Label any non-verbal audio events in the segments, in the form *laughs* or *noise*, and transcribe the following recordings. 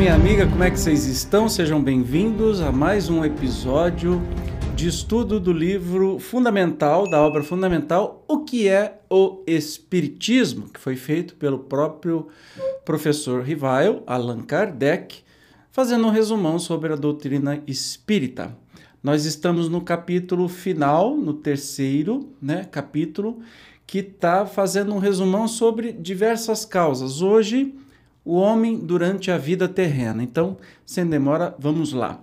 minha amiga, como é que vocês estão? Sejam bem-vindos a mais um episódio de estudo do livro fundamental, da obra fundamental, O que é o Espiritismo, que foi feito pelo próprio professor Rivail, Allan Kardec, fazendo um resumão sobre a doutrina espírita. Nós estamos no capítulo final, no terceiro né, capítulo, que está fazendo um resumão sobre diversas causas. Hoje, o homem durante a vida terrena. Então, sem demora, vamos lá.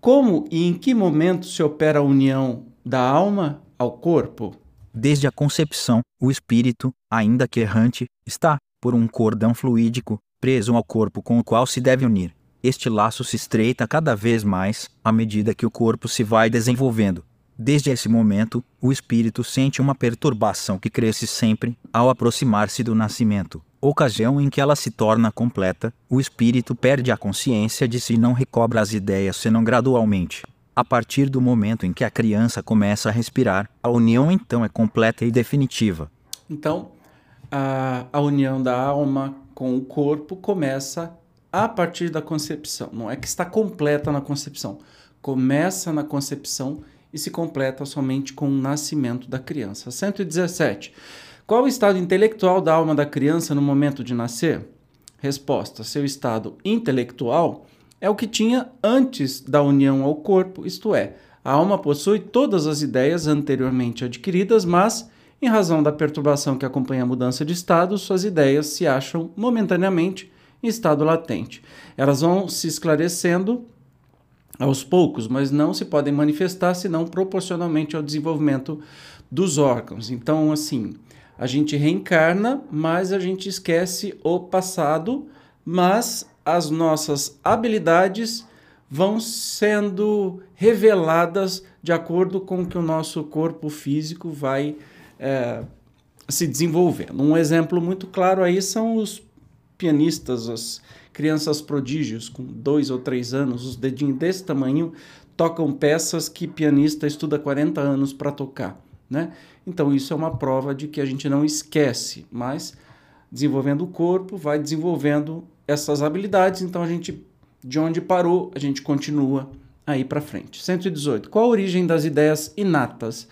Como e em que momento se opera a união da alma ao corpo? Desde a concepção, o espírito, ainda que errante, está, por um cordão fluídico, preso ao corpo com o qual se deve unir. Este laço se estreita cada vez mais à medida que o corpo se vai desenvolvendo. Desde esse momento, o espírito sente uma perturbação que cresce sempre ao aproximar-se do nascimento ocasião em que ela se torna completa, o espírito perde a consciência de si e não recobra as ideias senão gradualmente. A partir do momento em que a criança começa a respirar, a união então é completa e definitiva. Então, a, a união da alma com o corpo começa a partir da concepção. Não é que está completa na concepção. Começa na concepção e se completa somente com o nascimento da criança. 117. Qual o estado intelectual da alma da criança no momento de nascer? Resposta: seu estado intelectual é o que tinha antes da união ao corpo, isto é, a alma possui todas as ideias anteriormente adquiridas, mas, em razão da perturbação que acompanha a mudança de estado, suas ideias se acham momentaneamente em estado latente. Elas vão se esclarecendo aos poucos, mas não se podem manifestar senão proporcionalmente ao desenvolvimento dos órgãos. Então, assim, a gente reencarna, mas a gente esquece o passado, mas as nossas habilidades vão sendo reveladas de acordo com que o nosso corpo físico vai é, se desenvolvendo. Um exemplo muito claro aí são os pianistas, as crianças prodígios com dois ou três anos, os dedinhos desse tamanho, tocam peças que pianista estuda 40 anos para tocar. Né? Então, isso é uma prova de que a gente não esquece, mas desenvolvendo o corpo, vai desenvolvendo essas habilidades. Então, a gente, de onde parou, a gente continua aí para frente. 118. Qual a origem das ideias inatas,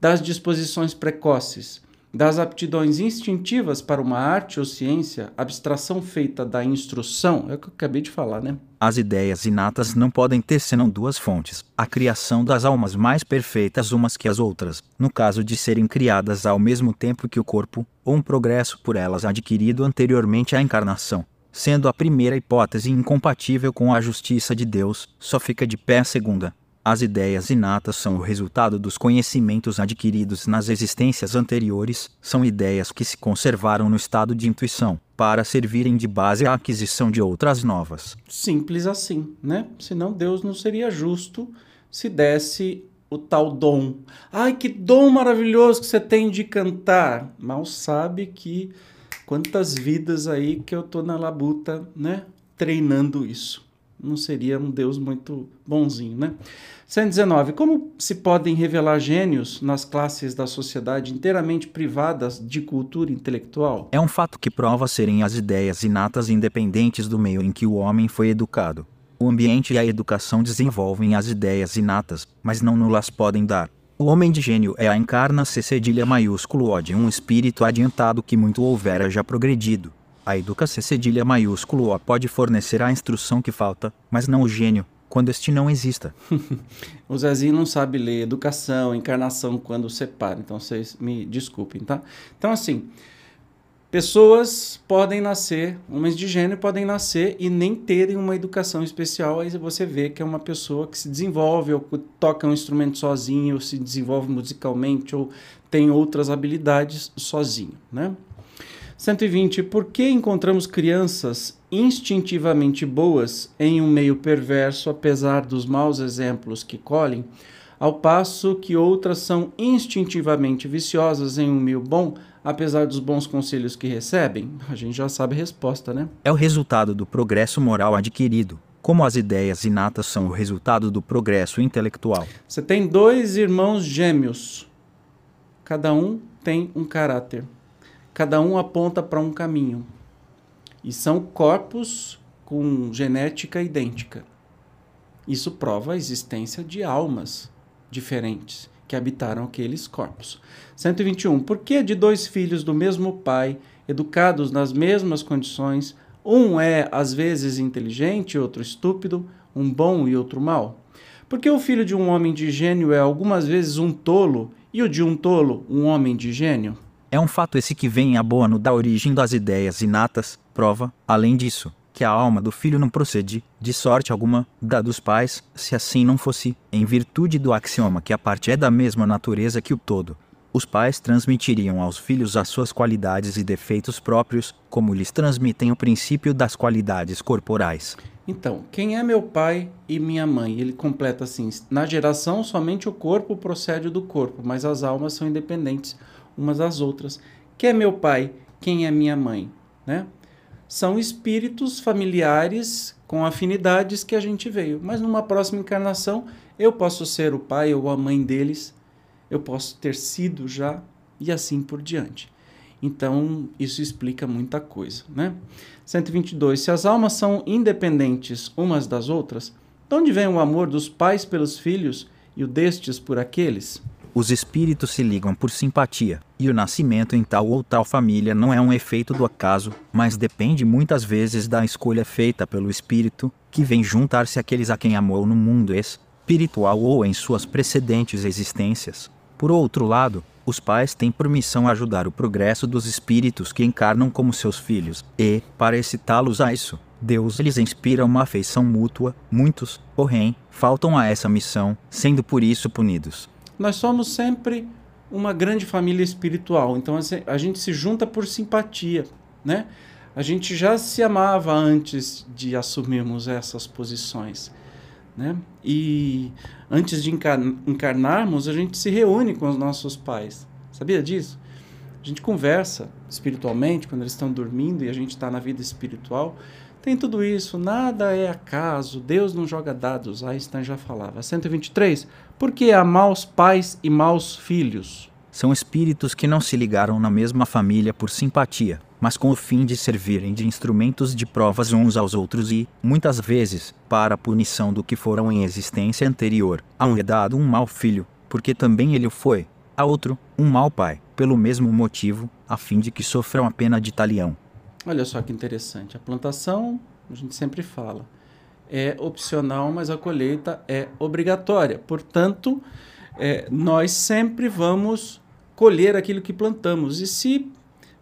das disposições precoces? Das aptidões instintivas para uma arte ou ciência, abstração feita da instrução, é o que eu acabei de falar, né? As ideias inatas não podem ter senão duas fontes: a criação das almas mais perfeitas umas que as outras, no caso de serem criadas ao mesmo tempo que o corpo, ou um progresso por elas adquirido anteriormente à encarnação. Sendo a primeira hipótese incompatível com a justiça de Deus, só fica de pé a segunda. As ideias inatas são o resultado dos conhecimentos adquiridos nas existências anteriores, são ideias que se conservaram no estado de intuição, para servirem de base à aquisição de outras novas. Simples assim, né? Senão Deus não seria justo se desse o tal dom. Ai, que dom maravilhoso que você tem de cantar. Mal sabe que quantas vidas aí que eu tô na labuta, né? Treinando isso não seria um Deus muito bonzinho, né? 119. Como se podem revelar gênios nas classes da sociedade inteiramente privadas de cultura intelectual? É um fato que prova serem as ideias inatas independentes do meio em que o homem foi educado. O ambiente e a educação desenvolvem as ideias inatas, mas não nulas podem dar. O homem de gênio é a encarna-se cedilha maiúsculo O de um espírito adiantado que muito houvera já progredido a educação cedilha maiúsculo O pode fornecer a instrução que falta, mas não o gênio, quando este não exista. *laughs* o Zezinho não sabe ler educação, encarnação quando separa, então vocês me desculpem, tá? Então, assim, pessoas podem nascer, homens de gênio podem nascer e nem terem uma educação especial, aí você vê que é uma pessoa que se desenvolve, ou toca um instrumento sozinho, ou se desenvolve musicalmente, ou tem outras habilidades sozinho, né? 120. Por que encontramos crianças instintivamente boas em um meio perverso, apesar dos maus exemplos que colhem, ao passo que outras são instintivamente viciosas em um meio bom, apesar dos bons conselhos que recebem? A gente já sabe a resposta, né? É o resultado do progresso moral adquirido. Como as ideias inatas são o resultado do progresso intelectual. Você tem dois irmãos gêmeos. Cada um tem um caráter. Cada um aponta para um caminho. E são corpos com genética idêntica. Isso prova a existência de almas diferentes que habitaram aqueles corpos. 121. Por que de dois filhos do mesmo pai, educados nas mesmas condições, um é às vezes inteligente, outro estúpido, um bom e outro mau? Porque o filho de um homem de gênio é algumas vezes um tolo e o de um tolo um homem de gênio? É um fato esse que vem a bono da origem das ideias inatas, prova, além disso, que a alma do filho não procede, de sorte alguma, da dos pais, se assim não fosse, em virtude do axioma que a parte é da mesma natureza que o todo. Os pais transmitiriam aos filhos as suas qualidades e defeitos próprios, como lhes transmitem o princípio das qualidades corporais. Então, quem é meu pai e minha mãe? Ele completa assim: na geração, somente o corpo procede do corpo, mas as almas são independentes umas das outras. Quem é meu pai? Quem é minha mãe? Né? são espíritos familiares com afinidades que a gente veio. Mas numa próxima encarnação, eu posso ser o pai ou a mãe deles, eu posso ter sido já e assim por diante. Então, isso explica muita coisa, né? 122. Se as almas são independentes umas das outras, de onde vem o amor dos pais pelos filhos e o destes por aqueles? Os espíritos se ligam por simpatia, e o nascimento em tal ou tal família não é um efeito do acaso, mas depende muitas vezes da escolha feita pelo espírito, que vem juntar-se àqueles a quem amou no mundo espiritual ou em suas precedentes existências. Por outro lado, os pais têm por missão ajudar o progresso dos espíritos que encarnam como seus filhos, e, para excitá-los a isso, Deus lhes inspira uma afeição mútua. Muitos, porém, faltam a essa missão, sendo por isso punidos nós somos sempre uma grande família espiritual. Então a gente se junta por simpatia, né? A gente já se amava antes de assumirmos essas posições, né? E antes de encarnarmos, a gente se reúne com os nossos pais. Sabia disso? A gente conversa espiritualmente quando eles estão dormindo e a gente está na vida espiritual. Tem tudo isso, nada é acaso, Deus não joga dados, Einstein já falava. 123. Por que há maus pais e maus filhos? São espíritos que não se ligaram na mesma família por simpatia, mas com o fim de servirem de instrumentos de provas uns aos outros e, muitas vezes, para a punição do que foram em existência anterior. A um é dado um mau filho, porque também ele o foi. A outro, um mau pai, pelo mesmo motivo, a fim de que sofram a pena de talião. Olha só que interessante. A plantação, a gente sempre fala, é opcional, mas a colheita é obrigatória. Portanto, é, nós sempre vamos colher aquilo que plantamos. E se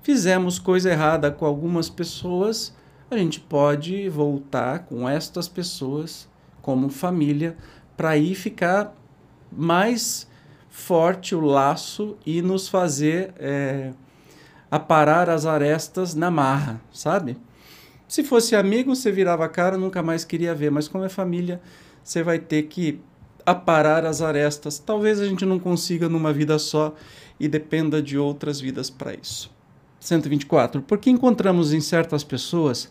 fizermos coisa errada com algumas pessoas, a gente pode voltar com estas pessoas como família para aí ficar mais forte o laço e nos fazer é, aparar as arestas na marra, sabe? Se fosse amigo, você virava a cara, nunca mais queria ver, mas como é família, você vai ter que aparar as arestas. Talvez a gente não consiga numa vida só e dependa de outras vidas para isso. 124. Porque encontramos em certas pessoas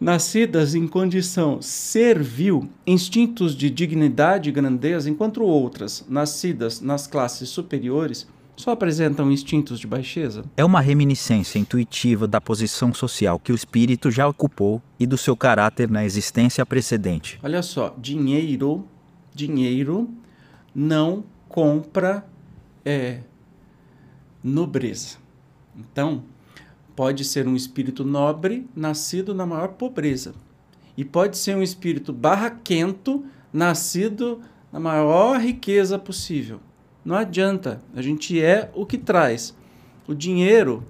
nascidas em condição servil, instintos de dignidade e grandeza, enquanto outras, nascidas nas classes superiores, só apresentam instintos de baixeza? É uma reminiscência intuitiva da posição social que o espírito já ocupou e do seu caráter na existência precedente. Olha só, dinheiro, dinheiro não compra é, nobreza. Então, pode ser um espírito nobre nascido na maior pobreza. E pode ser um espírito barraquento nascido na maior riqueza possível. Não adianta, a gente é o que traz. O dinheiro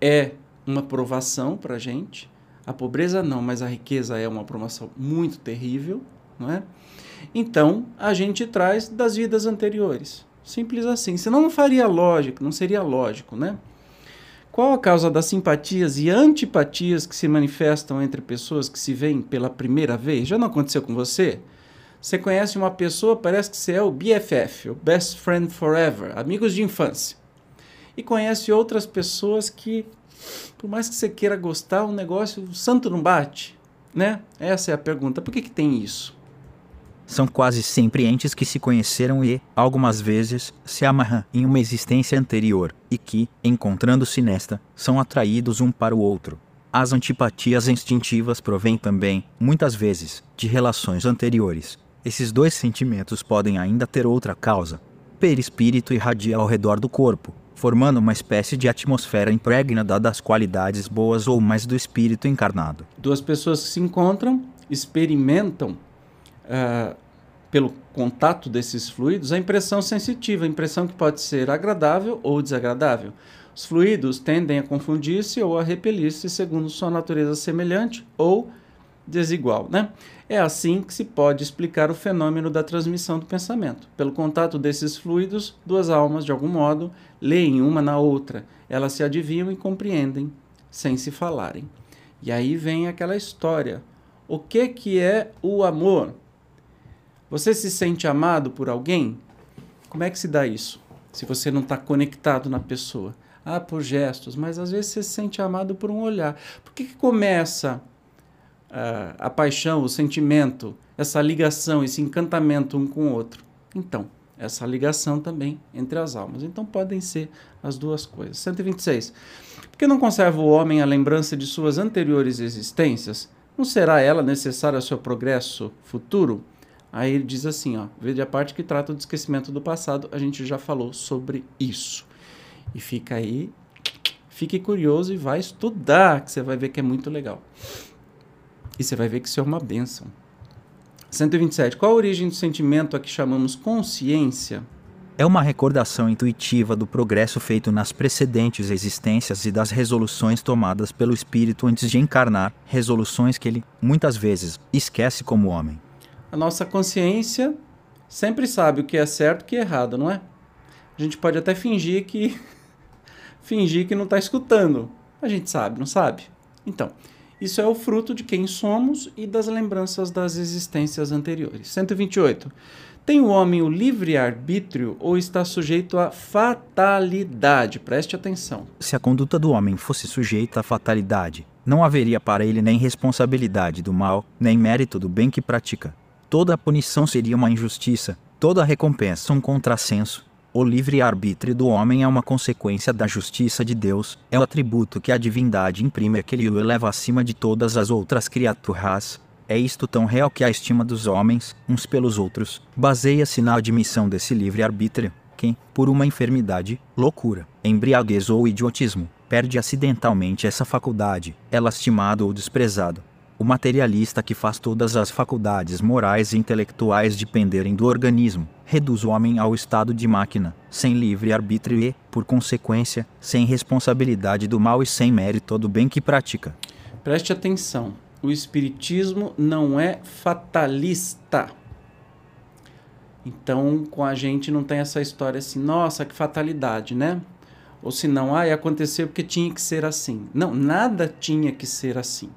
é uma provação para a gente, a pobreza não, mas a riqueza é uma provação muito terrível, não é? Então, a gente traz das vidas anteriores. Simples assim. Senão não faria lógico, não seria lógico, né? Qual a causa das simpatias e antipatias que se manifestam entre pessoas que se veem pela primeira vez? Já não aconteceu com você? Você conhece uma pessoa, parece que você é o BFF, o Best Friend Forever, amigos de infância. E conhece outras pessoas que, por mais que você queira gostar, um negócio, o santo não bate. Né? Essa é a pergunta. Por que, que tem isso? São quase sempre entes que se conheceram e, algumas vezes, se amarram em uma existência anterior e que, encontrando-se nesta, são atraídos um para o outro. As antipatias instintivas provêm também, muitas vezes, de relações anteriores. Esses dois sentimentos podem ainda ter outra causa. Perispírito irradia ao redor do corpo, formando uma espécie de atmosfera impregnada das qualidades boas ou mais do espírito encarnado. Duas pessoas que se encontram experimentam, uh, pelo contato desses fluidos, a impressão sensitiva, a impressão que pode ser agradável ou desagradável. Os fluidos tendem a confundir-se ou a repelir-se segundo sua natureza semelhante ou desigual. Né? É assim que se pode explicar o fenômeno da transmissão do pensamento. Pelo contato desses fluidos, duas almas, de algum modo, leem uma na outra. Elas se adivinham e compreendem, sem se falarem. E aí vem aquela história. O que, que é o amor? Você se sente amado por alguém? Como é que se dá isso? Se você não está conectado na pessoa ah, por gestos, mas às vezes você se sente amado por um olhar. Por que, que começa a paixão, o sentimento, essa ligação, esse encantamento um com o outro? Então, essa ligação também entre as almas. Então podem ser as duas coisas. 126. Porque não conserva o homem a lembrança de suas anteriores existências? Não será ela necessária ao seu progresso futuro? Aí ele diz assim, ó, veja a parte que trata do esquecimento do passado, a gente já falou sobre isso. E fica aí, fique curioso e vai estudar, que você vai ver que é muito legal. E você vai ver que isso é uma benção. 127. Qual a origem do sentimento a que chamamos consciência? É uma recordação intuitiva do progresso feito nas precedentes existências e das resoluções tomadas pelo espírito antes de encarnar, resoluções que ele, muitas vezes, esquece como homem. A nossa consciência sempre sabe o que é certo e o que é errado, não é? A gente pode até fingir que *laughs* fingir que não está escutando. A gente sabe, não sabe? Então, isso é o fruto de quem somos e das lembranças das existências anteriores. 128. Tem o homem o livre arbítrio ou está sujeito à fatalidade? Preste atenção. Se a conduta do homem fosse sujeita à fatalidade, não haveria para ele nem responsabilidade do mal, nem mérito do bem que pratica. Toda a punição seria uma injustiça, toda a recompensa um contrassenso, o livre-arbítrio do homem é uma consequência da justiça de Deus, é o atributo que a divindade imprime que ele o eleva acima de todas as outras criaturas. É isto tão real que a estima dos homens, uns pelos outros, baseia-se na admissão desse livre-arbítrio. Quem, por uma enfermidade, loucura, embriaguez ou idiotismo, perde acidentalmente essa faculdade, é lastimado ou desprezado, o materialista que faz todas as faculdades morais e intelectuais dependerem do organismo, reduz o homem ao estado de máquina, sem livre arbítrio e, por consequência, sem responsabilidade do mal e sem mérito do bem que pratica. Preste atenção: o Espiritismo não é fatalista. Então, com a gente não tem essa história assim, nossa, que fatalidade, né? Ou se não, ah, aconteceu porque tinha que ser assim. Não, nada tinha que ser assim.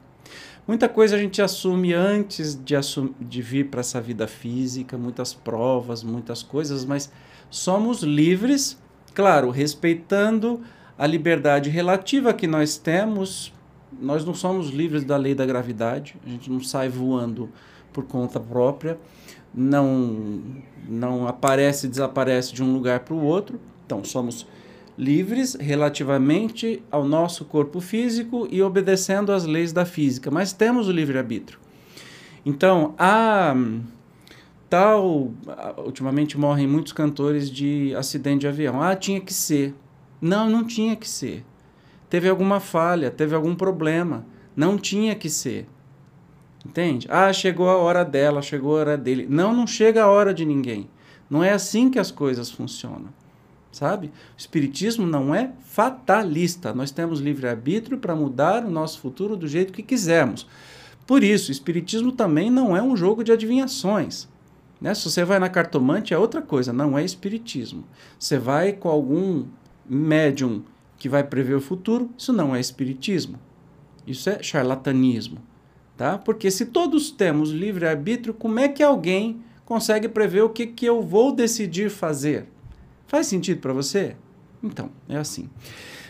Muita coisa a gente assume antes de, assum de vir para essa vida física, muitas provas, muitas coisas, mas somos livres, claro, respeitando a liberdade relativa que nós temos. Nós não somos livres da lei da gravidade, a gente não sai voando por conta própria, não, não aparece e desaparece de um lugar para o outro. Então, somos livres relativamente ao nosso corpo físico e obedecendo às leis da física, mas temos o livre-arbítrio. Então, a tal. Ultimamente morrem muitos cantores de acidente de avião. Ah, tinha que ser. Não, não tinha que ser. Teve alguma falha, teve algum problema. Não tinha que ser. Entende? Ah, chegou a hora dela, chegou a hora dele. Não, não chega a hora de ninguém. Não é assim que as coisas funcionam sabe? O Espiritismo não é fatalista. Nós temos livre-arbítrio para mudar o nosso futuro do jeito que quisermos. Por isso, o Espiritismo também não é um jogo de adivinhações. Né? Se você vai na cartomante, é outra coisa, não é Espiritismo. Você vai com algum médium que vai prever o futuro, isso não é Espiritismo. Isso é charlatanismo. Tá? Porque se todos temos livre-arbítrio, como é que alguém consegue prever o que, que eu vou decidir fazer? Faz sentido para você? Então, é assim.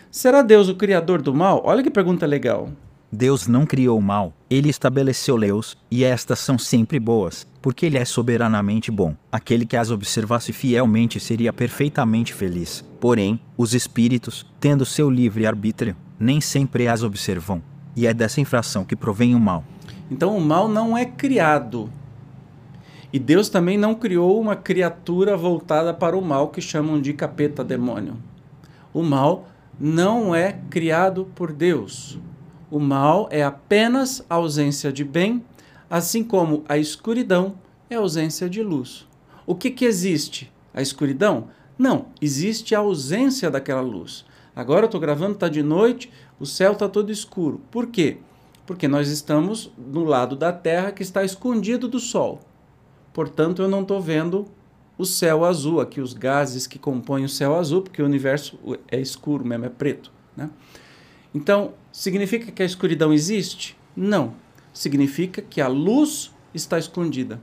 Será Deus o criador do mal? Olha que pergunta legal. Deus não criou o mal, ele estabeleceu leis, e estas são sempre boas, porque ele é soberanamente bom. Aquele que as observasse fielmente seria perfeitamente feliz. Porém, os espíritos, tendo seu livre arbítrio, nem sempre as observam. E é dessa infração que provém o mal. Então o mal não é criado. E Deus também não criou uma criatura voltada para o mal que chamam de capeta demônio. O mal não é criado por Deus. O mal é apenas a ausência de bem, assim como a escuridão é ausência de luz. O que, que existe? A escuridão? Não, existe a ausência daquela luz. Agora eu estou gravando, está de noite, o céu está todo escuro. Por quê? Porque nós estamos no lado da Terra que está escondido do Sol. Portanto, eu não estou vendo o céu azul, aqui os gases que compõem o céu azul, porque o universo é escuro mesmo, é preto. Né? Então, significa que a escuridão existe? Não. Significa que a luz está escondida.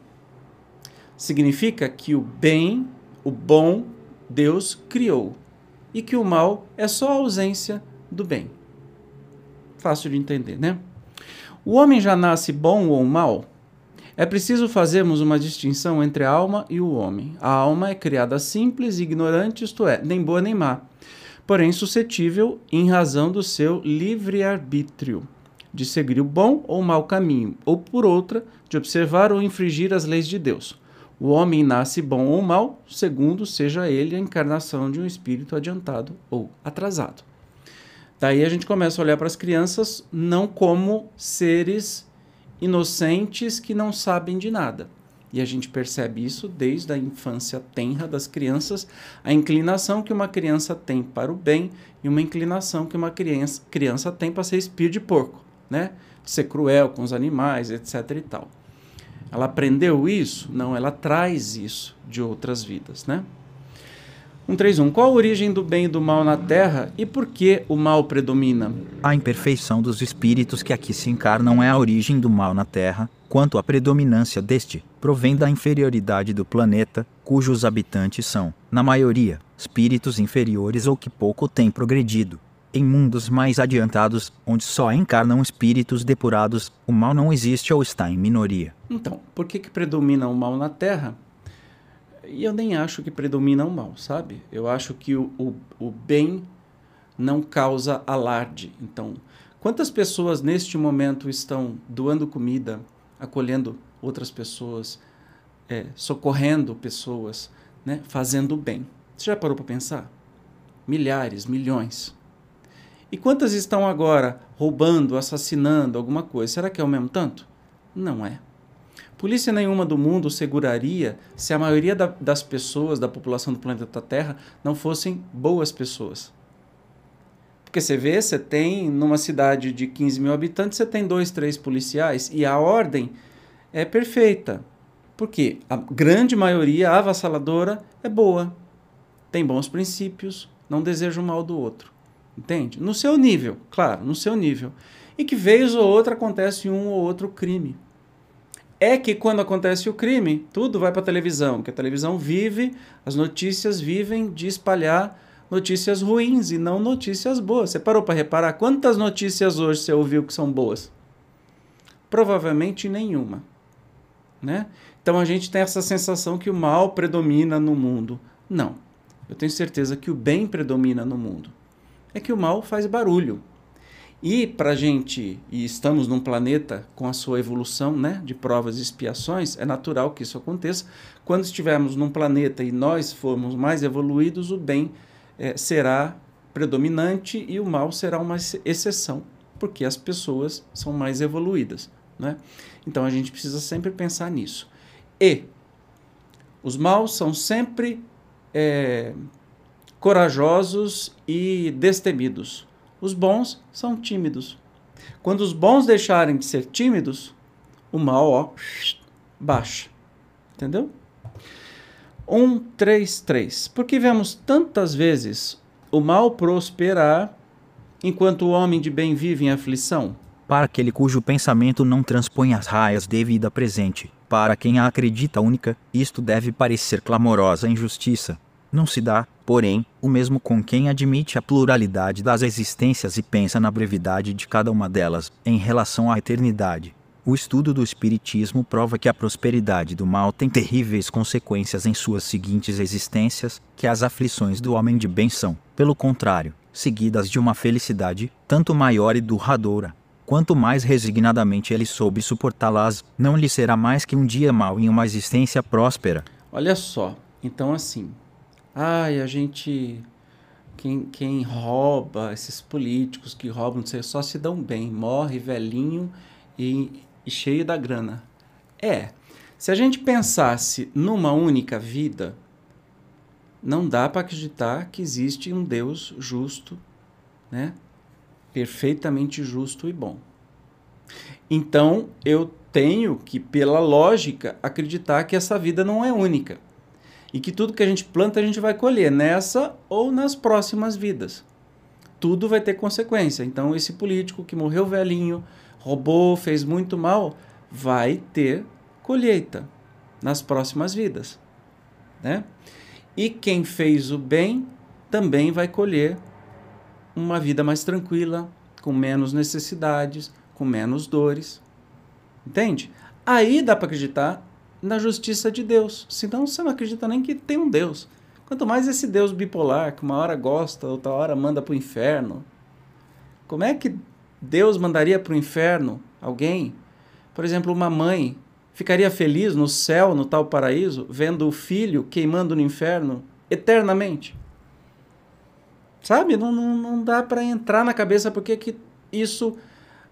Significa que o bem, o bom, Deus criou. E que o mal é só a ausência do bem. Fácil de entender, né? O homem já nasce bom ou mal? É preciso fazermos uma distinção entre a alma e o homem. A alma é criada simples e ignorante, isto é, nem boa nem má porém suscetível em razão do seu livre-arbítrio, de seguir o bom ou mau caminho, ou por outra, de observar ou infringir as leis de Deus. O homem nasce bom ou mal, segundo seja ele a encarnação de um espírito adiantado ou atrasado. Daí a gente começa a olhar para as crianças não como seres inocentes que não sabem de nada, e a gente percebe isso desde a infância tenra das crianças, a inclinação que uma criança tem para o bem e uma inclinação que uma criança, criança tem para ser espírito de porco, né? De ser cruel com os animais, etc e tal. Ela aprendeu isso? Não, ela traz isso de outras vidas, né? 131. Qual a origem do bem e do mal na Terra e por que o mal predomina? A imperfeição dos espíritos que aqui se encarnam é a origem do mal na Terra, quanto à predominância deste, provém da inferioridade do planeta, cujos habitantes são, na maioria, espíritos inferiores ou que pouco têm progredido. Em mundos mais adiantados, onde só encarnam espíritos depurados, o mal não existe ou está em minoria. Então, por que, que predomina o mal na Terra? E eu nem acho que predomina o mal, sabe? Eu acho que o, o, o bem não causa alarde. Então, quantas pessoas neste momento estão doando comida, acolhendo outras pessoas, é, socorrendo pessoas, né, fazendo bem? Você já parou para pensar? Milhares, milhões. E quantas estão agora roubando, assassinando alguma coisa? Será que é o mesmo tanto? Não é. Polícia nenhuma do mundo seguraria se a maioria da, das pessoas, da população do planeta Terra, não fossem boas pessoas. Porque você vê, você tem, numa cidade de 15 mil habitantes, você tem dois, três policiais e a ordem é perfeita. Porque a grande maioria avassaladora é boa, tem bons princípios, não deseja o mal do outro. Entende? No seu nível, claro, no seu nível. E que vez ou outra acontece um ou outro crime é que quando acontece o crime, tudo vai para a televisão, porque a televisão vive, as notícias vivem de espalhar notícias ruins e não notícias boas. Você parou para reparar quantas notícias hoje você ouviu que são boas? Provavelmente nenhuma, né? Então a gente tem essa sensação que o mal predomina no mundo. Não. Eu tenho certeza que o bem predomina no mundo. É que o mal faz barulho. E para a gente, e estamos num planeta com a sua evolução né, de provas e expiações, é natural que isso aconteça. Quando estivermos num planeta e nós formos mais evoluídos, o bem é, será predominante e o mal será uma exceção, porque as pessoas são mais evoluídas. Né? Então a gente precisa sempre pensar nisso. E os maus são sempre é, corajosos e destemidos os bons são tímidos. Quando os bons deixarem de ser tímidos, o mal, ó, baixa. Entendeu? 1, 3, 3. Porque vemos tantas vezes o mal prosperar enquanto o homem de bem vive em aflição? Para aquele cujo pensamento não transpõe as raias de vida presente, para quem a acredita única, isto deve parecer clamorosa injustiça. Não se dá, porém, o mesmo com quem admite a pluralidade das existências e pensa na brevidade de cada uma delas, em relação à eternidade. O estudo do Espiritismo prova que a prosperidade do mal tem terríveis consequências em suas seguintes existências, que as aflições do homem de bem são, pelo contrário, seguidas de uma felicidade, tanto maior e duradoura. Quanto mais resignadamente ele soube suportá-las, não lhe será mais que um dia mau em uma existência próspera. Olha só, então assim, ai, a gente quem, quem rouba, esses políticos que roubam, não sei, só se dão bem, morre velhinho e e cheio da grana. É, se a gente pensasse numa única vida, não dá para acreditar que existe um Deus justo, né? Perfeitamente justo e bom. Então, eu tenho que, pela lógica, acreditar que essa vida não é única. E que tudo que a gente planta a gente vai colher nessa ou nas próximas vidas. Tudo vai ter consequência. Então, esse político que morreu velhinho, roubou, fez muito mal, vai ter colheita nas próximas vidas. Né? E quem fez o bem também vai colher uma vida mais tranquila, com menos necessidades, com menos dores. Entende? Aí dá para acreditar na justiça de Deus. Senão você não acredita nem que tem um Deus. Quanto mais esse Deus bipolar, que uma hora gosta, outra hora manda para o inferno. Como é que Deus mandaria para o inferno alguém? Por exemplo, uma mãe ficaria feliz no céu, no tal paraíso, vendo o filho queimando no inferno eternamente? Sabe? Não, não, não dá para entrar na cabeça porque que isso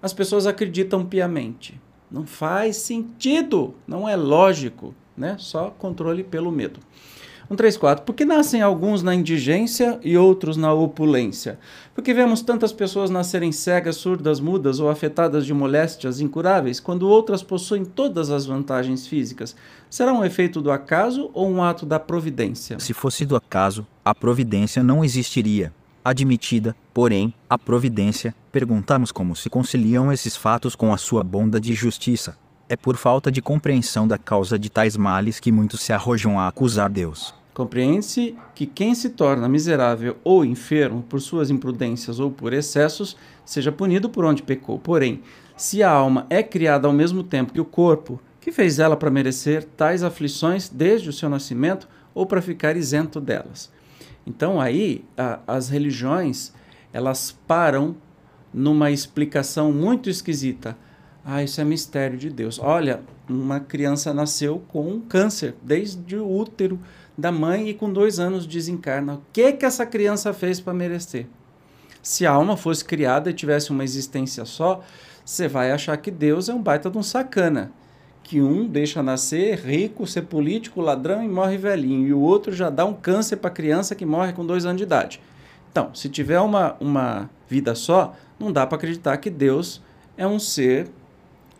as pessoas acreditam piamente. Não faz sentido, não é lógico, né? Só controle pelo medo. 134. Por que nascem alguns na indigência e outros na opulência? Porque vemos tantas pessoas nascerem cegas, surdas, mudas ou afetadas de moléstias incuráveis, quando outras possuem todas as vantagens físicas. Será um efeito do acaso ou um ato da providência? Se fosse do acaso, a providência não existiria. Admitida, porém, a providência, perguntamos como se conciliam esses fatos com a sua bondade e justiça. É por falta de compreensão da causa de tais males que muitos se arrojam a acusar Deus. Compreende-se que quem se torna miserável ou enfermo por suas imprudências ou por excessos seja punido por onde pecou. Porém, se a alma é criada ao mesmo tempo que o corpo, que fez ela para merecer tais aflições desde o seu nascimento ou para ficar isento delas? Então aí a, as religiões elas param numa explicação muito esquisita. Ah, isso é mistério de Deus. Olha, uma criança nasceu com câncer desde o útero da mãe e com dois anos desencarna. O que que essa criança fez para merecer? Se a alma fosse criada e tivesse uma existência só, você vai achar que Deus é um baita de um sacana. Que um deixa nascer rico, ser político, ladrão e morre velhinho, e o outro já dá um câncer para criança que morre com dois anos de idade. Então, se tiver uma, uma vida só, não dá para acreditar que Deus é um ser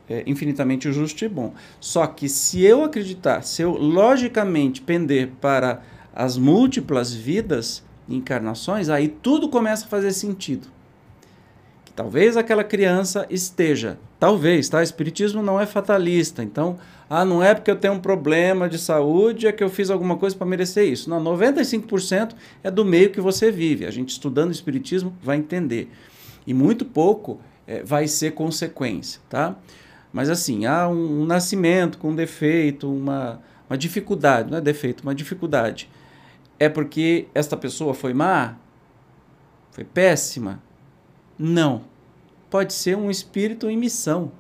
é, infinitamente justo e bom. Só que se eu acreditar, se eu logicamente pender para as múltiplas vidas e encarnações, aí tudo começa a fazer sentido. Que talvez aquela criança esteja, talvez, tá? Espiritismo não é fatalista, então, ah, não é porque eu tenho um problema de saúde é que eu fiz alguma coisa para merecer isso. Não, 95% é do meio que você vive. A gente estudando Espiritismo vai entender. E muito pouco é, vai ser consequência, tá? Mas assim, há um, um nascimento com um defeito, uma, uma dificuldade, não é defeito, uma dificuldade. É porque esta pessoa foi má? Foi péssima? Não. Pode ser um espírito em missão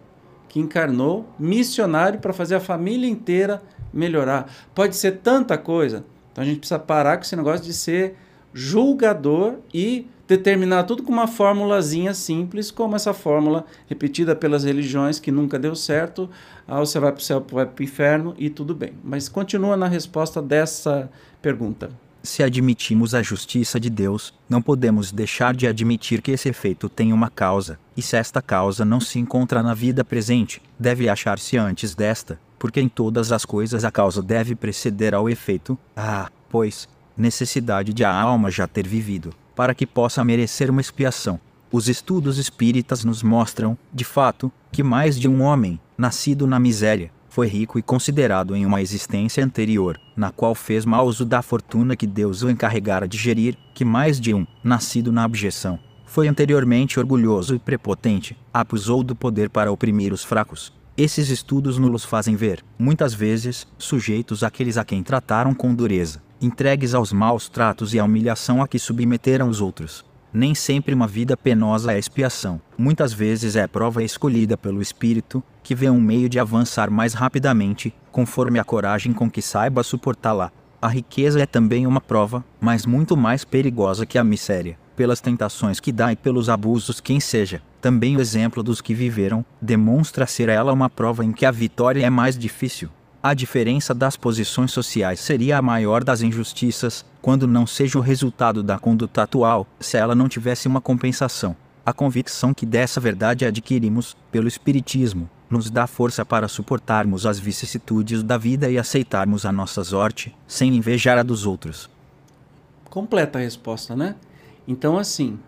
que encarnou missionário para fazer a família inteira melhorar. Pode ser tanta coisa. Então a gente precisa parar com esse negócio de ser julgador e determinar tudo com uma formulazinha simples, como essa fórmula repetida pelas religiões que nunca deu certo. Ah, você vai para o céu, vai para o inferno e tudo bem. Mas continua na resposta dessa pergunta. Se admitimos a justiça de Deus, não podemos deixar de admitir que esse efeito tem uma causa, e se esta causa não se encontra na vida presente, deve achar-se antes desta, porque em todas as coisas a causa deve preceder ao efeito. Ah, pois, necessidade de a alma já ter vivido, para que possa merecer uma expiação. Os estudos espíritas nos mostram, de fato, que mais de um homem, nascido na miséria, foi rico e considerado em uma existência anterior, na qual fez mau uso da fortuna que Deus o encarregara de gerir, que mais de um, nascido na abjeção, foi anteriormente orgulhoso e prepotente, abusou do poder para oprimir os fracos. Esses estudos nulos fazem ver, muitas vezes, sujeitos aqueles a quem trataram com dureza, entregues aos maus tratos e à humilhação a que submeteram os outros. Nem sempre uma vida penosa é expiação, muitas vezes é prova escolhida pelo Espírito, que vê um meio de avançar mais rapidamente, conforme a coragem com que saiba suportá-la. A riqueza é também uma prova, mas muito mais perigosa que a miséria, pelas tentações que dá e pelos abusos quem seja. Também o exemplo dos que viveram demonstra ser ela uma prova em que a vitória é mais difícil. A diferença das posições sociais seria a maior das injustiças, quando não seja o resultado da conduta atual, se ela não tivesse uma compensação. A convicção que dessa verdade adquirimos, pelo Espiritismo, nos dá força para suportarmos as vicissitudes da vida e aceitarmos a nossa sorte, sem invejar a dos outros. Completa a resposta, né? Então, assim,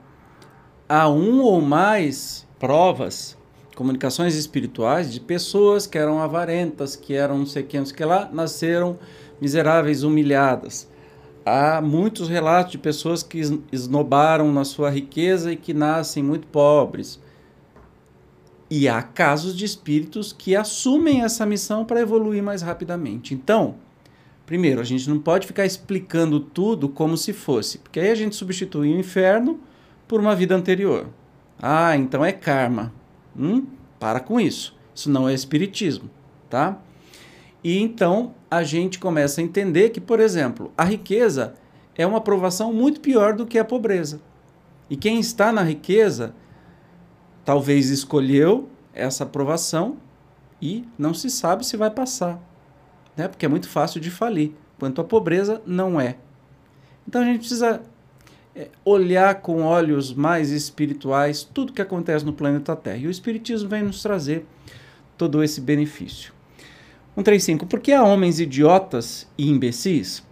há um ou mais provas comunicações espirituais de pessoas que eram avarentas, que eram não sei quem, não sei que lá, nasceram miseráveis, humilhadas. Há muitos relatos de pessoas que esnobaram na sua riqueza e que nascem muito pobres. E há casos de espíritos que assumem essa missão para evoluir mais rapidamente. Então, primeiro, a gente não pode ficar explicando tudo como se fosse, porque aí a gente substitui o inferno por uma vida anterior. Ah, então é karma. Hum? Para com isso. Isso não é espiritismo, tá? E então a gente começa a entender que, por exemplo, a riqueza é uma provação muito pior do que a pobreza. E quem está na riqueza talvez escolheu essa aprovação e não se sabe se vai passar, né? Porque é muito fácil de falir, quanto a pobreza não é. Então a gente precisa olhar com olhos mais espirituais tudo que acontece no planeta Terra. E o Espiritismo vem nos trazer todo esse benefício. 135. Por que há homens idiotas e imbecis?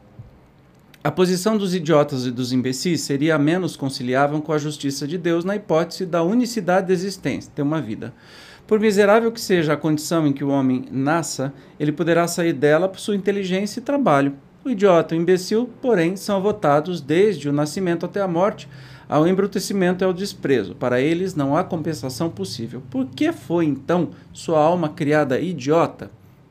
A posição dos idiotas e dos imbecis seria menos conciliável com a justiça de Deus na hipótese da unicidade da existência, ter uma vida. Por miserável que seja a condição em que o homem nasça, ele poderá sair dela por sua inteligência e trabalho. O idiota e o imbecil, porém, são votados desde o nascimento até a morte ao embrutecimento e ao desprezo. Para eles não há compensação possível. Por que foi então sua alma criada idiota?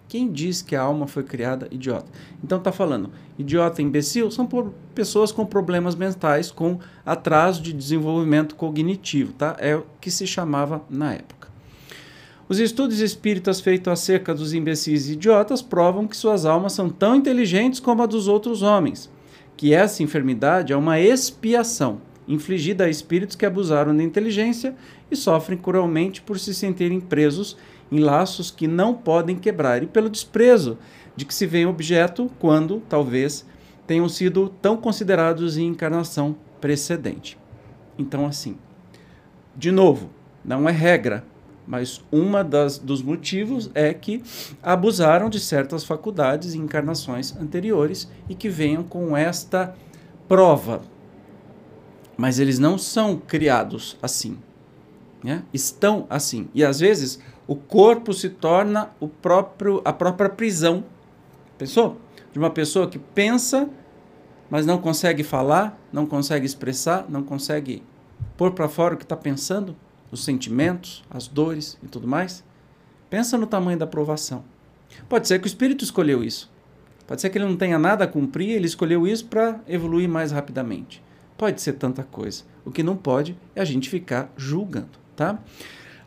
Quem diz que a alma foi criada idiota? Então está falando, idiota e imbecil são pessoas com problemas mentais, com atraso de desenvolvimento cognitivo, tá? É o que se chamava na época. Os estudos espíritas feitos acerca dos imbecis e idiotas provam que suas almas são tão inteligentes como a dos outros homens, que essa enfermidade é uma expiação infligida a espíritos que abusaram da inteligência e sofrem cruelmente por se sentirem presos em laços que não podem quebrar e pelo desprezo de que se vê objeto quando, talvez, tenham sido tão considerados em encarnação precedente. Então, assim, de novo, não é regra, mas uma das, dos motivos é que abusaram de certas faculdades em encarnações anteriores e que venham com esta prova. Mas eles não são criados assim. Né? Estão assim. E às vezes o corpo se torna o próprio, a própria prisão. Pensou? De uma pessoa que pensa, mas não consegue falar, não consegue expressar, não consegue pôr para fora o que está pensando os sentimentos, as dores e tudo mais. Pensa no tamanho da provação. Pode ser que o espírito escolheu isso. Pode ser que ele não tenha nada a cumprir, ele escolheu isso para evoluir mais rapidamente. Pode ser tanta coisa. O que não pode é a gente ficar julgando, tá?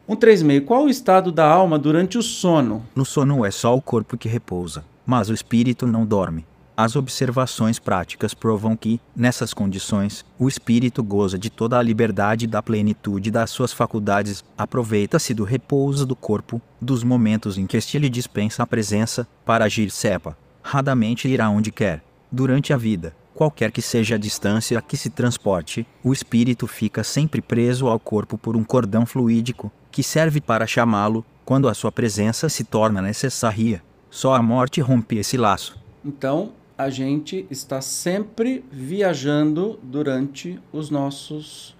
136. Qual o estado da alma durante o sono? No sono é só o corpo que repousa, mas o espírito não dorme. As observações práticas provam que, nessas condições, o espírito goza de toda a liberdade da plenitude das suas faculdades, aproveita-se do repouso do corpo, dos momentos em que este lhe dispensa a presença, para agir cepa. Radamente irá onde quer. Durante a vida, qualquer que seja a distância a que se transporte, o espírito fica sempre preso ao corpo por um cordão fluídico, que serve para chamá-lo, quando a sua presença se torna necessária. Só a morte rompe esse laço. Então, a gente está sempre viajando durante os nossos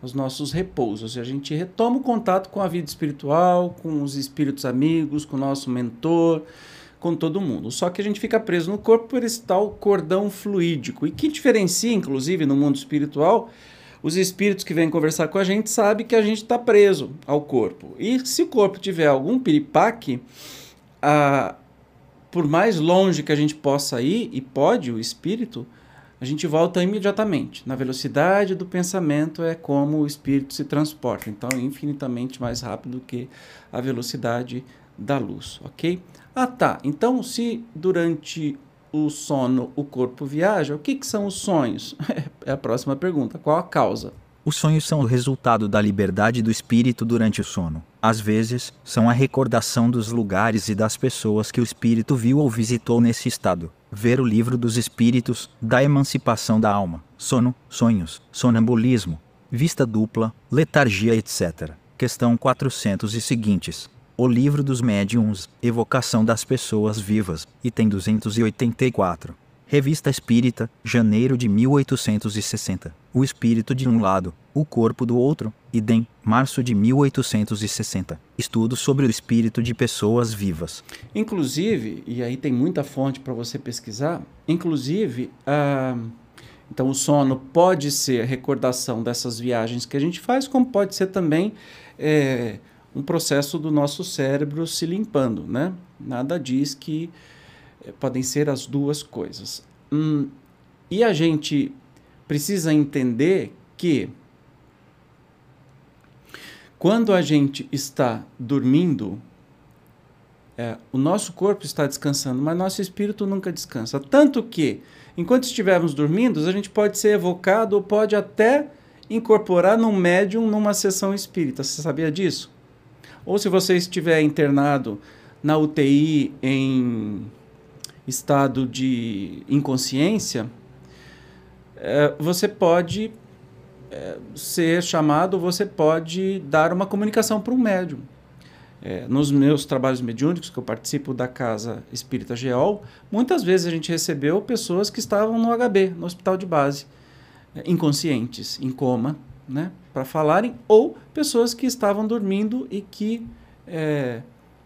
os nossos repousos. E a gente retoma o contato com a vida espiritual, com os espíritos amigos, com o nosso mentor, com todo mundo. Só que a gente fica preso no corpo por esse tal cordão fluídico. E que diferencia, inclusive, no mundo espiritual, os espíritos que vêm conversar com a gente sabem que a gente está preso ao corpo. E se o corpo tiver algum piripaque, a, por mais longe que a gente possa ir, e pode o espírito, a gente volta imediatamente. Na velocidade do pensamento é como o espírito se transporta. Então, é infinitamente mais rápido que a velocidade da luz, ok? Ah, tá. Então, se durante o sono o corpo viaja, o que, que são os sonhos? *laughs* é a próxima pergunta. Qual a causa? Os sonhos são o resultado da liberdade do espírito durante o sono. Às vezes, são a recordação dos lugares e das pessoas que o espírito viu ou visitou nesse estado. Ver o livro dos espíritos, da emancipação da alma, sono, sonhos, sonambulismo, vista dupla, letargia, etc. Questão 400 e seguintes. O Livro dos Médiuns, Evocação das Pessoas Vivas, item 284. Revista Espírita, janeiro de 1860. O espírito de um lado, o corpo do outro, idem, março de 1860. Estudo sobre o espírito de pessoas vivas. Inclusive, e aí tem muita fonte para você pesquisar, inclusive, ah, então o sono pode ser recordação dessas viagens que a gente faz, como pode ser também. É, um processo do nosso cérebro se limpando, né? Nada diz que eh, podem ser as duas coisas. Hum, e a gente precisa entender que quando a gente está dormindo, é, o nosso corpo está descansando, mas nosso espírito nunca descansa. Tanto que, enquanto estivermos dormindo, a gente pode ser evocado ou pode até incorporar num médium numa sessão espírita. Você sabia disso? Ou se você estiver internado na UTI em estado de inconsciência, é, você pode é, ser chamado, você pode dar uma comunicação para um médium. É, nos meus trabalhos mediúnicos, que eu participo da Casa Espírita Geol, muitas vezes a gente recebeu pessoas que estavam no HB, no hospital de base, inconscientes, em coma, né, para falarem, ou pessoas que estavam dormindo e que é,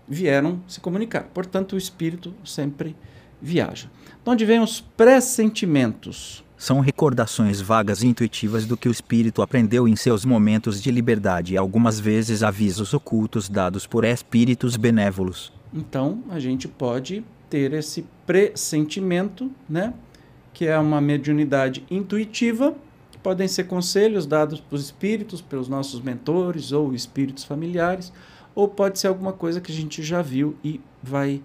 vieram se comunicar. Portanto, o espírito sempre viaja. De onde vêm os pressentimentos? São recordações vagas e intuitivas do que o espírito aprendeu em seus momentos de liberdade e algumas vezes avisos ocultos dados por espíritos benévolos. Então, a gente pode ter esse pressentimento, né? Que é uma mediunidade intuitiva podem ser conselhos dados por espíritos, pelos nossos mentores ou espíritos familiares, ou pode ser alguma coisa que a gente já viu e vai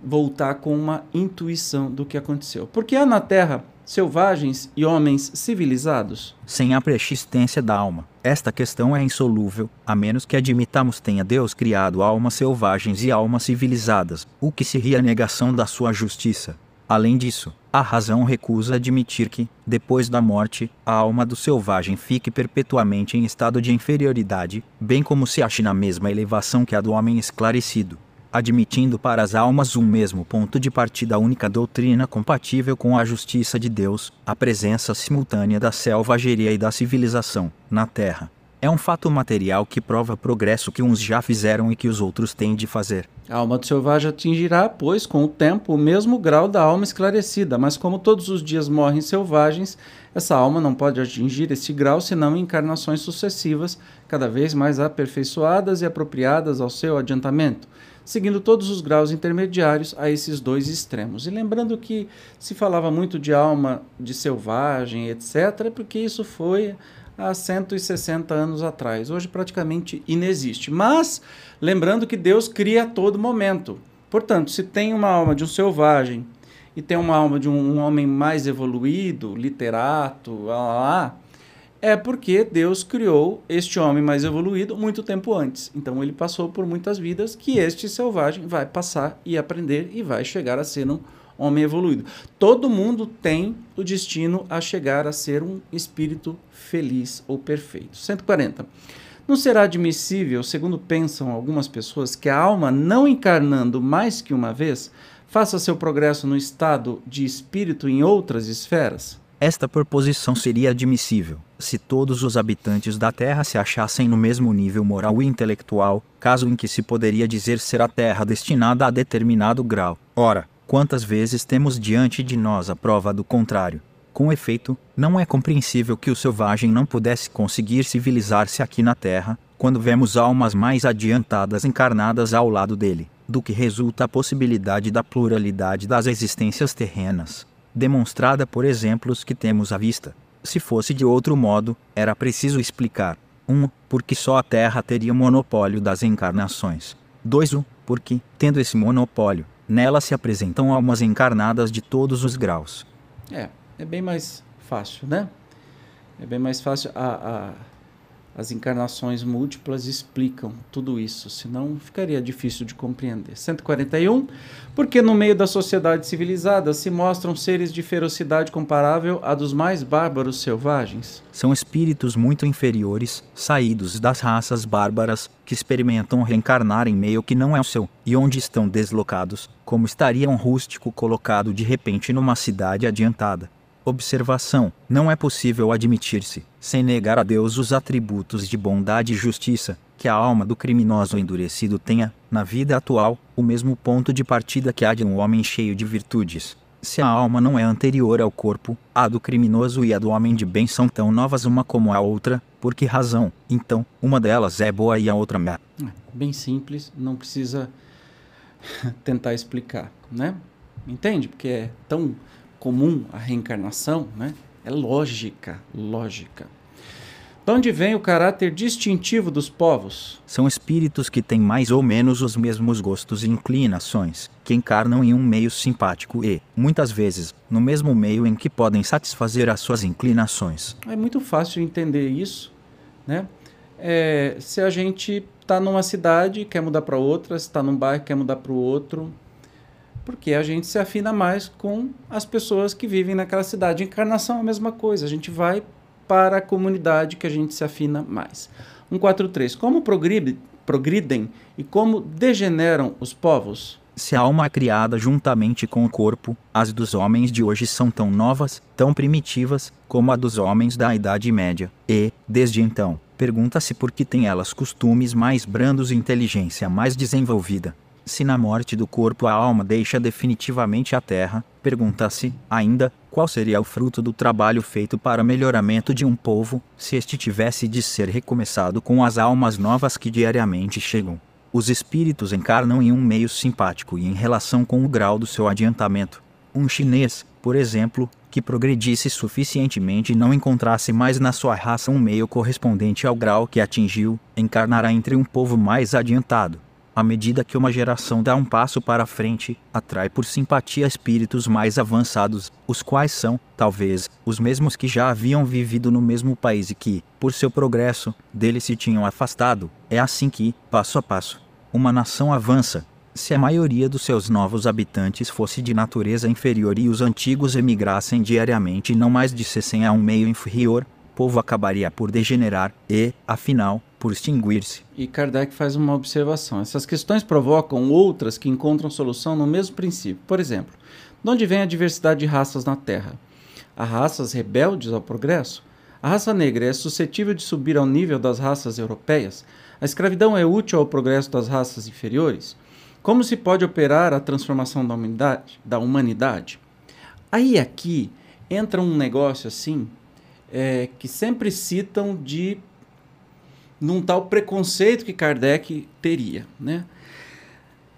voltar com uma intuição do que aconteceu. Porque há na Terra selvagens e homens civilizados? Sem a persistência da alma. Esta questão é insolúvel, a menos que admitamos tenha Deus criado almas selvagens e almas civilizadas, o que seria a negação da sua justiça. Além disso, a razão recusa admitir que, depois da morte, a alma do selvagem fique perpetuamente em estado de inferioridade, bem como se ache na mesma elevação que a do homem esclarecido, admitindo para as almas um mesmo ponto de partida única doutrina compatível com a justiça de Deus, a presença simultânea da selvageria e da civilização na Terra. É um fato material que prova progresso que uns já fizeram e que os outros têm de fazer. A alma do selvagem atingirá, pois, com o tempo, o mesmo grau da alma esclarecida, mas como todos os dias morrem selvagens, essa alma não pode atingir esse grau senão em encarnações sucessivas, cada vez mais aperfeiçoadas e apropriadas ao seu adiantamento, seguindo todos os graus intermediários a esses dois extremos. E lembrando que se falava muito de alma de selvagem, etc., porque isso foi há 160 anos atrás. Hoje praticamente inexiste. Mas lembrando que Deus cria a todo momento. Portanto, se tem uma alma de um selvagem e tem uma alma de um, um homem mais evoluído, literato, lá, lá, lá, é porque Deus criou este homem mais evoluído muito tempo antes. Então ele passou por muitas vidas que este selvagem vai passar e aprender e vai chegar a ser um homem evoluído. Todo mundo tem o destino a chegar a ser um espírito feliz ou perfeito. 140. Não será admissível, segundo pensam algumas pessoas, que a alma, não encarnando mais que uma vez, faça seu progresso no estado de espírito em outras esferas? Esta proposição seria admissível, Se todos os habitantes da Terra se achassem no mesmo nível moral e intelectual, caso em que se poderia dizer ser a Terra destinada a determinado grau, ora, quantas vezes temos diante de nós a prova do contrário? Com efeito, não é compreensível que o selvagem não pudesse conseguir civilizar-se aqui na Terra, quando vemos almas mais adiantadas encarnadas ao lado dele, do que resulta a possibilidade da pluralidade das existências terrenas, demonstrada por exemplos que temos à vista. Se fosse de outro modo, era preciso explicar. 1. Um, porque só a Terra teria monopólio das encarnações. 2. Um, porque, tendo esse monopólio, nela se apresentam almas encarnadas de todos os graus. É, é bem mais fácil, né? É bem mais fácil. A, a, as encarnações múltiplas explicam tudo isso, senão ficaria difícil de compreender. 141. Porque no meio da sociedade civilizada se mostram seres de ferocidade comparável à dos mais bárbaros selvagens. São espíritos muito inferiores, saídos das raças bárbaras, que experimentam reencarnar em meio que não é o seu, e onde estão deslocados, como estaria um rústico colocado de repente numa cidade adiantada. Observação: não é possível admitir-se, sem negar a Deus os atributos de bondade e justiça, que a alma do criminoso endurecido tenha, na vida atual, o mesmo ponto de partida que a de um homem cheio de virtudes. Se a alma não é anterior ao corpo, a do criminoso e a do homem de bem são tão novas uma como a outra, por que razão, então, uma delas é boa e a outra má? Bem simples, não precisa *laughs* tentar explicar, né? Entende? Porque é tão comum a reencarnação, né? É lógica, lógica. De onde vem o caráter distintivo dos povos? São espíritos que têm mais ou menos os mesmos gostos e inclinações, que encarnam em um meio simpático e, muitas vezes, no mesmo meio em que podem satisfazer as suas inclinações. É muito fácil entender isso, né? É, se a gente está numa cidade quer mudar para outra, está num bairro quer mudar para o outro, porque a gente se afina mais com as pessoas que vivem naquela cidade. Encarnação é a mesma coisa, a gente vai para a comunidade que a gente se afina mais. 143. Como progridem, e como degeneram os povos? Se a alma é criada juntamente com o corpo, as dos homens de hoje são tão novas, tão primitivas, como a dos homens da Idade Média. E, desde então, pergunta-se por que têm elas costumes mais brandos e inteligência mais desenvolvida. Se na morte do corpo a alma deixa definitivamente a terra, pergunta-se, ainda, qual seria o fruto do trabalho feito para melhoramento de um povo, se este tivesse de ser recomeçado com as almas novas que diariamente chegam. Os espíritos encarnam em um meio simpático e em relação com o grau do seu adiantamento. Um chinês, por exemplo, que progredisse suficientemente e não encontrasse mais na sua raça um meio correspondente ao grau que atingiu, encarnará entre um povo mais adiantado à medida que uma geração dá um passo para frente, atrai por simpatia espíritos mais avançados, os quais são, talvez, os mesmos que já haviam vivido no mesmo país e que, por seu progresso, dele se tinham afastado. É assim que, passo a passo, uma nação avança. Se a maioria dos seus novos habitantes fosse de natureza inferior e os antigos emigrassem diariamente e não mais dissessem a um meio inferior, o povo acabaria por degenerar e, afinal, por extinguir-se. E Kardec faz uma observação. Essas questões provocam outras que encontram solução no mesmo princípio. Por exemplo, de onde vem a diversidade de raças na Terra? Há raças rebeldes ao progresso? A raça negra é suscetível de subir ao nível das raças europeias? A escravidão é útil ao progresso das raças inferiores? Como se pode operar a transformação da humanidade? Da humanidade? Aí aqui entra um negócio assim é, que sempre citam de num tal preconceito que Kardec teria, né?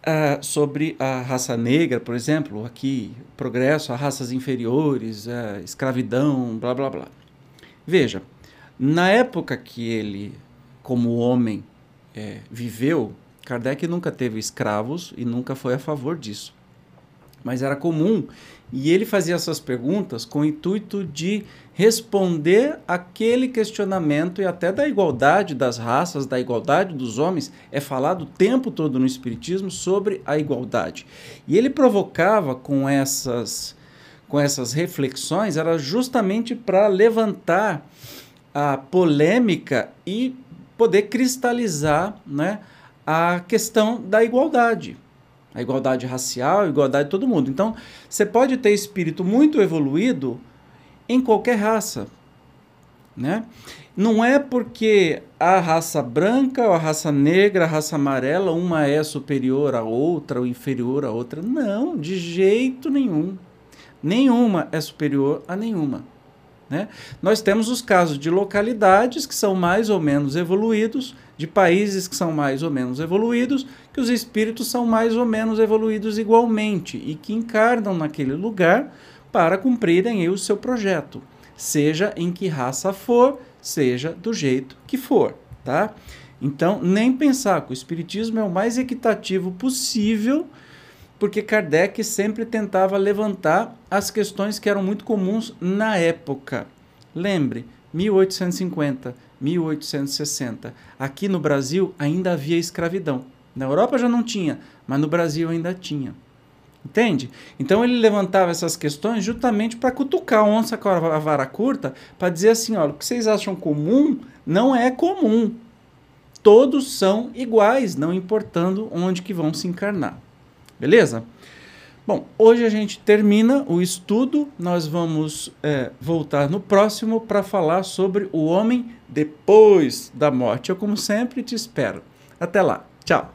Ah, sobre a raça negra, por exemplo, aqui, progresso a raças inferiores, a escravidão, blá blá blá. Veja, na época que ele, como homem, é, viveu, Kardec nunca teve escravos e nunca foi a favor disso. Mas era comum e ele fazia essas perguntas com o intuito de responder aquele questionamento e até da igualdade das raças, da igualdade dos homens, é falado o tempo todo no Espiritismo sobre a igualdade. E ele provocava com essas, com essas reflexões, era justamente para levantar a polêmica e poder cristalizar né, a questão da igualdade a igualdade racial, a igualdade de todo mundo. Então, você pode ter espírito muito evoluído em qualquer raça. Né? Não é porque a raça branca, ou a raça negra, a raça amarela, uma é superior à outra ou inferior à outra. Não, de jeito nenhum. Nenhuma é superior a nenhuma. Né? Nós temos os casos de localidades que são mais ou menos evoluídos, de países que são mais ou menos evoluídos, que os espíritos são mais ou menos evoluídos igualmente e que encarnam naquele lugar para cumprirem o seu projeto, seja em que raça for, seja do jeito que for, tá? Então, nem pensar que o espiritismo é o mais equitativo possível, porque Kardec sempre tentava levantar as questões que eram muito comuns na época. Lembre, 1850, 1860. Aqui no Brasil ainda havia escravidão. Na Europa já não tinha, mas no Brasil ainda tinha. Entende? Então ele levantava essas questões justamente para cutucar a onça com a vara curta, para dizer assim: olha, o que vocês acham comum não é comum. Todos são iguais, não importando onde que vão se encarnar. Beleza? Bom, hoje a gente termina o estudo. Nós vamos é, voltar no próximo para falar sobre o homem depois da morte. Eu, como sempre, te espero. Até lá. Tchau.